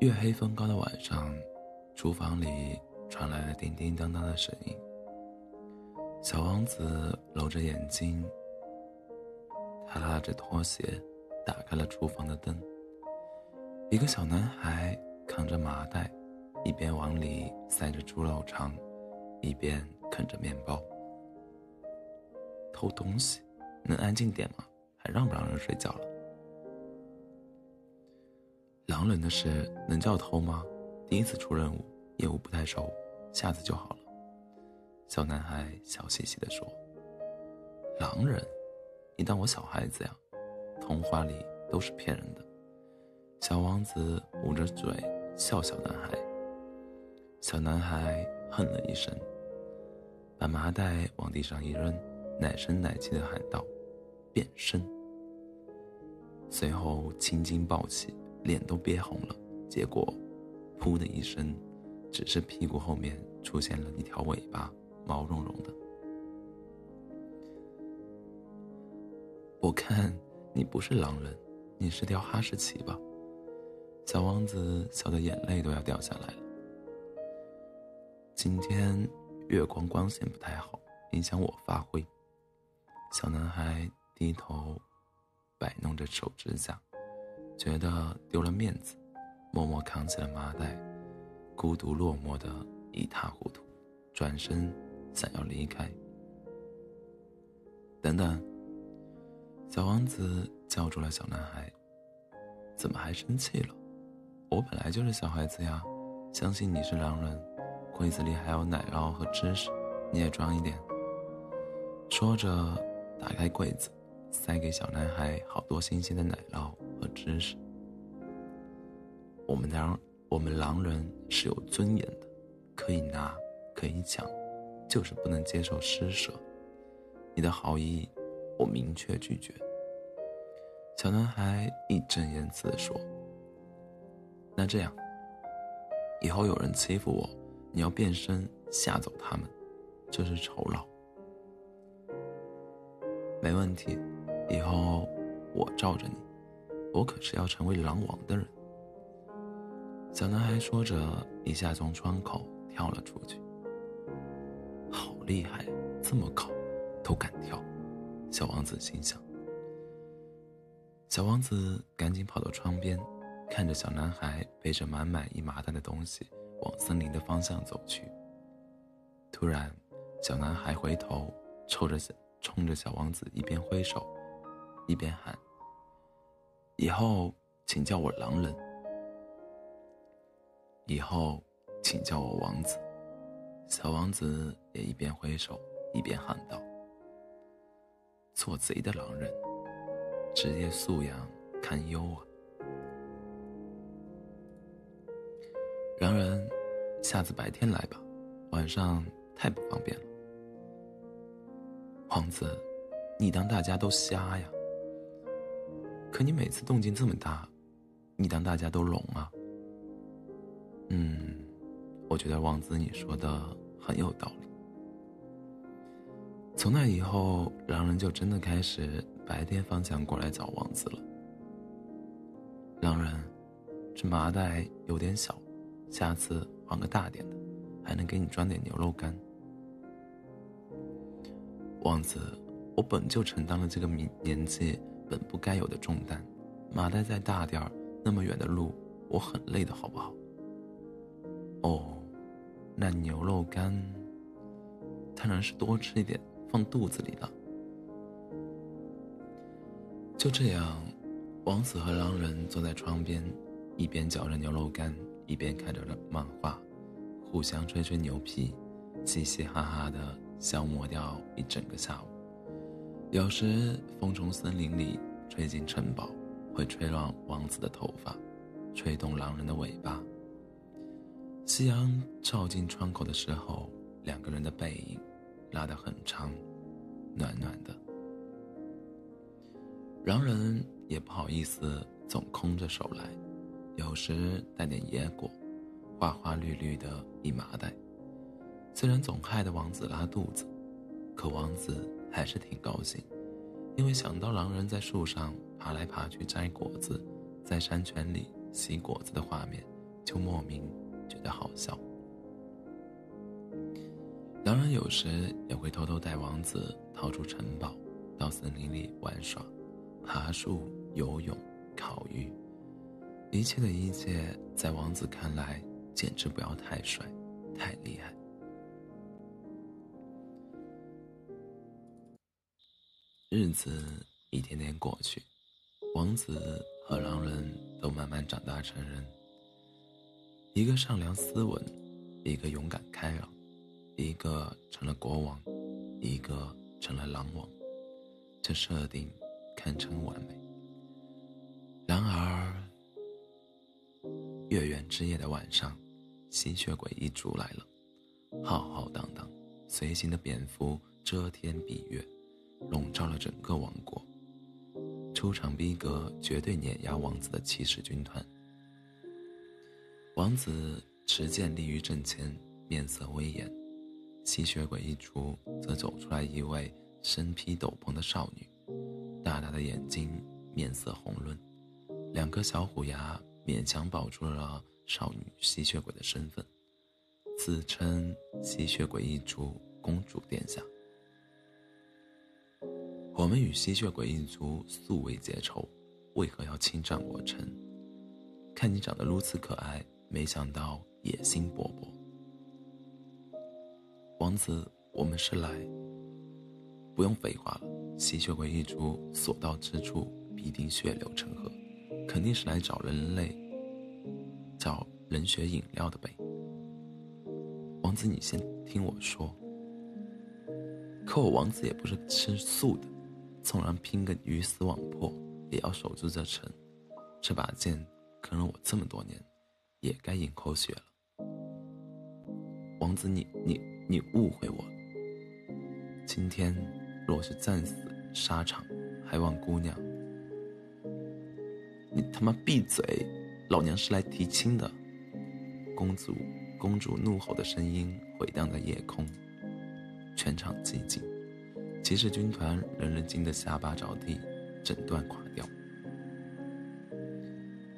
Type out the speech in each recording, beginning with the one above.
月黑风高的晚上，厨房里传来了叮叮当当的声音。小王子揉着眼睛，他拉着拖鞋，打开了厨房的灯。一个小男孩扛着麻袋，一边往里塞着猪肉肠，一边啃着面包。偷东西，能安静点吗？还让不让人睡觉了？狼人的事能叫偷吗？第一次出任务，业务不太熟，下次就好了。小男孩笑嘻嘻地说：“狼人，你当我小孩子呀？童话里都是骗人的。”小王子捂着嘴笑小男孩。小男孩哼了一声，把麻袋往地上一扔，奶声奶气地喊道：“变身！”随后青筋暴起，脸都憋红了。结果，噗的一声，只是屁股后面出现了一条尾巴，毛茸茸的。我看你不是狼人，你是条哈士奇吧？小王子笑得眼泪都要掉下来了。今天月光光线不太好，影响我发挥。小男孩低头摆弄着手指甲，觉得丢了面子，默默扛起了麻袋，孤独落寞的一塌糊涂，转身想要离开。等等！小王子叫住了小男孩：“怎么还生气了？”我本来就是小孩子呀，相信你是狼人，柜子里还有奶酪和芝士，你也装一点。说着，打开柜子，塞给小男孩好多新鲜的奶酪和芝士。我们狼，我们狼人是有尊严的，可以拿，可以抢，就是不能接受施舍。你的好意，我明确拒绝。小男孩义正言辞地说。那这样，以后有人欺负我，你要变身吓走他们，这是酬劳。没问题，以后我罩着你，我可是要成为狼王的人。小男孩说着，一下从窗口跳了出去。好厉害，这么高，都敢跳！小王子心想。小王子赶紧跑到窗边。看着小男孩背着满满一麻袋的东西往森林的方向走去。突然，小男孩回头，冲着冲着小王子一边挥手，一边喊：“以后请叫我狼人。以后，请叫我王子。”小王子也一边挥手一边喊道：“做贼的狼人，职业素养堪忧啊！”狼人，下次白天来吧，晚上太不方便了。王子，你当大家都瞎呀？可你每次动静这么大，你当大家都聋啊？嗯，我觉得王子你说的很有道理。从那以后，狼人就真的开始白天方向过来找王子了。狼人，这麻袋有点小。下次换个大点的，还能给你装点牛肉干。王子，我本就承担了这个年年纪本不该有的重担，麻袋再大点儿，那么远的路，我很累的，好不好？哦，那牛肉干，当然是多吃一点，放肚子里了。就这样，王子和狼人坐在窗边，一边嚼着牛肉干。一边看着漫画，互相吹吹牛皮，嘻嘻哈哈的消磨掉一整个下午。有时风从森林里吹进城堡，会吹乱王子的头发，吹动狼人的尾巴。夕阳照进窗口的时候，两个人的背影拉得很长，暖暖的。狼人也不好意思总空着手来。有时带点野果，花花绿绿的一麻袋。虽然总害得王子拉肚子，可王子还是挺高兴，因为想到狼人在树上爬来爬去摘果子，在山泉里洗果子的画面，就莫名觉得好笑。狼人有时也会偷偷带王子逃出城堡，到森林里玩耍、爬树、游泳、烤鱼。一切的一切，在王子看来，简直不要太帅、太厉害。日子一天天过去，王子和狼人都慢慢长大成人。一个善良斯文，一个勇敢开朗。一个成了国王，一个成了狼王，这设定堪称完美。然而，月圆之夜的晚上，吸血鬼一族来了，浩浩荡荡，随行的蝙蝠遮天蔽月，整个王国。出场逼格绝对碾压王子的骑士军团。王子持剑立于阵前，面色威严。吸血鬼一出，则走出来一位身披斗篷的少女，大大的眼睛，面色红润，两颗小虎牙勉强保住了少女吸血鬼的身份，自称吸血鬼一族公主殿下。我们与吸血鬼一族素未结仇，为何要侵占我城？看你长得如此可爱，没想到野心勃勃。王子，我们是来。不用废话了，吸血鬼一族所到之处必定血流成河，肯定是来找人类、找人血饮料的呗。王子，你先听我说。可我王子也不是吃素的，纵然拼个鱼死网破，也要守住这城。这把剑坑了我这么多年，也该饮口血了。王子，你你。你误会我。今天若是战死沙场，还望姑娘。你他妈闭嘴！老娘是来提亲的。公主，公主怒吼的声音回荡在夜空，全场寂静。骑士军团人人惊得下巴着地，整段垮掉。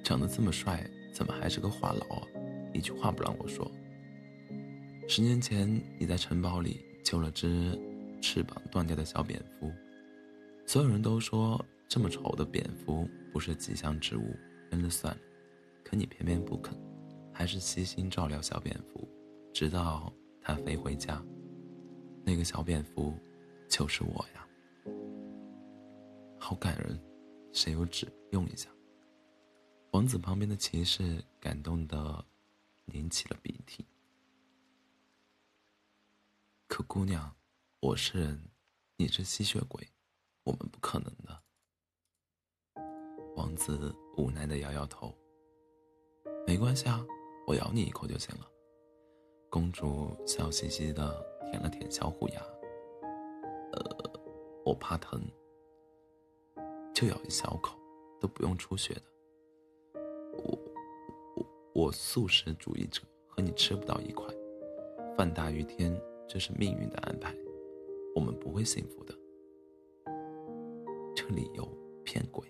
长得这么帅，怎么还是个话痨啊？一句话不让我说。十年前，你在城堡里救了只翅膀断掉的小蝙蝠，所有人都说这么丑的蝙蝠不是吉祥之物，扔了算了。可你偏偏不肯，还是悉心照料小蝙蝠，直到它飞回家。那个小蝙蝠，就是我呀！好感人，谁有纸用一下？王子旁边的骑士感动的拧起了鼻涕。可姑娘，我是人，你是吸血鬼，我们不可能的。王子无奈的摇摇头。没关系啊，我咬你一口就行了。公主笑嘻嘻的舔了舔小虎牙。呃，我怕疼，就咬一小口，都不用出血的。我我我素食主义者，和你吃不到一块，饭大于天。这是命运的安排，我们不会幸福的。这理由骗鬼，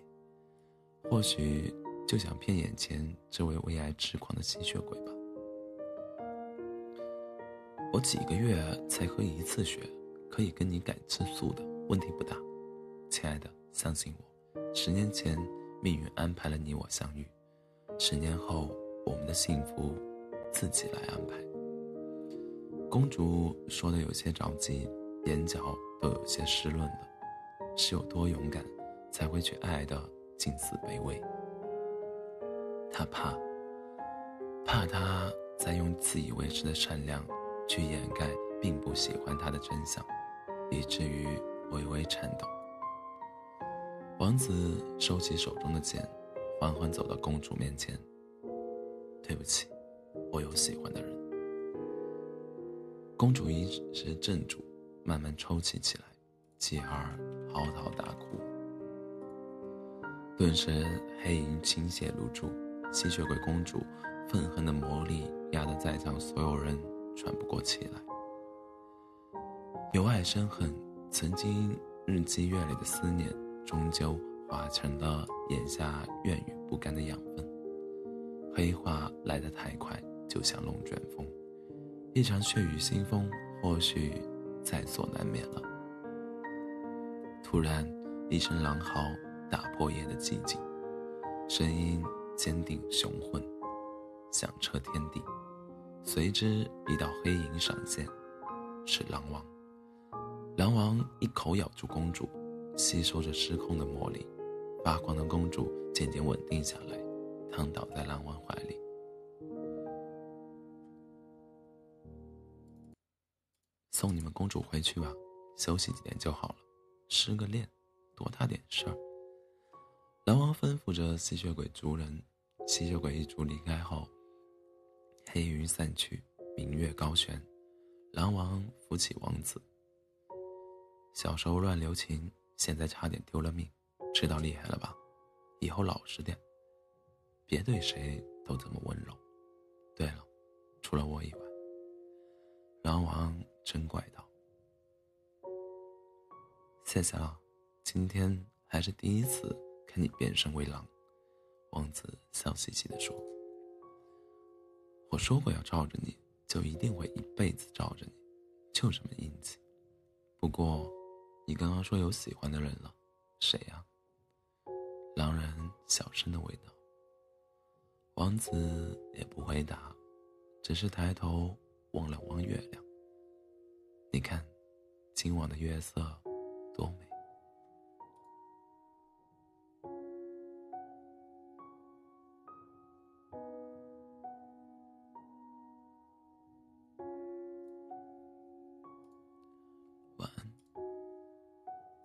或许就想骗眼前这位为爱痴狂的吸血鬼吧。我几个月才喝一次血，可以跟你改吃素的，问题不大。亲爱的，相信我，十年前命运安排了你我相遇，十年后我们的幸福自己来安排。公主说的有些着急，眼角都有些湿润了。是有多勇敢，才会去爱的近似卑微？她怕，怕他在用自以为是的善良去掩盖并不喜欢他的真相，以至于微微颤抖。王子收起手中的剑，缓缓走到公主面前。对不起，我有喜欢的人。公主一时镇住，慢慢抽泣起来，继而嚎啕大哭。顿时黑影倾泻如注，吸血鬼公主愤恨的魔力压得在场所有人喘不过气来。由爱生恨，曾经日积月累的思念终究化成了眼下怨与不甘的养分。黑化来得太快，就像龙卷风，一场血雨腥风或许在所难免了。突然，一声狼嚎打破夜的寂静，声音坚定雄浑，响彻天地。随之，一道黑影闪现，是狼王。狼王一口咬住公主，吸收着失控的魔力，发光的公主渐渐稳定下来。躺倒在狼王怀里，送你们公主回去吧，休息几天就好了。失个恋，多大点事儿？狼王吩咐着吸血鬼族人。吸血鬼一族离开后，黑云散去，明月高悬，狼王扶起王子。小时候乱留情，现在差点丢了命，知道厉害了吧？以后老实点。别对谁都这么温柔。对了，除了我以外。狼王真怪道：“谢谢了，今天还是第一次看你变身为狼。”王子笑嘻嘻地说：“我说过要罩着你，就一定会一辈子罩着你，就这么硬气。不过，你刚刚说有喜欢的人了，谁呀？”狼人小声的问道。王子也不回答，只是抬头望了望月亮。你看，今晚的月色多美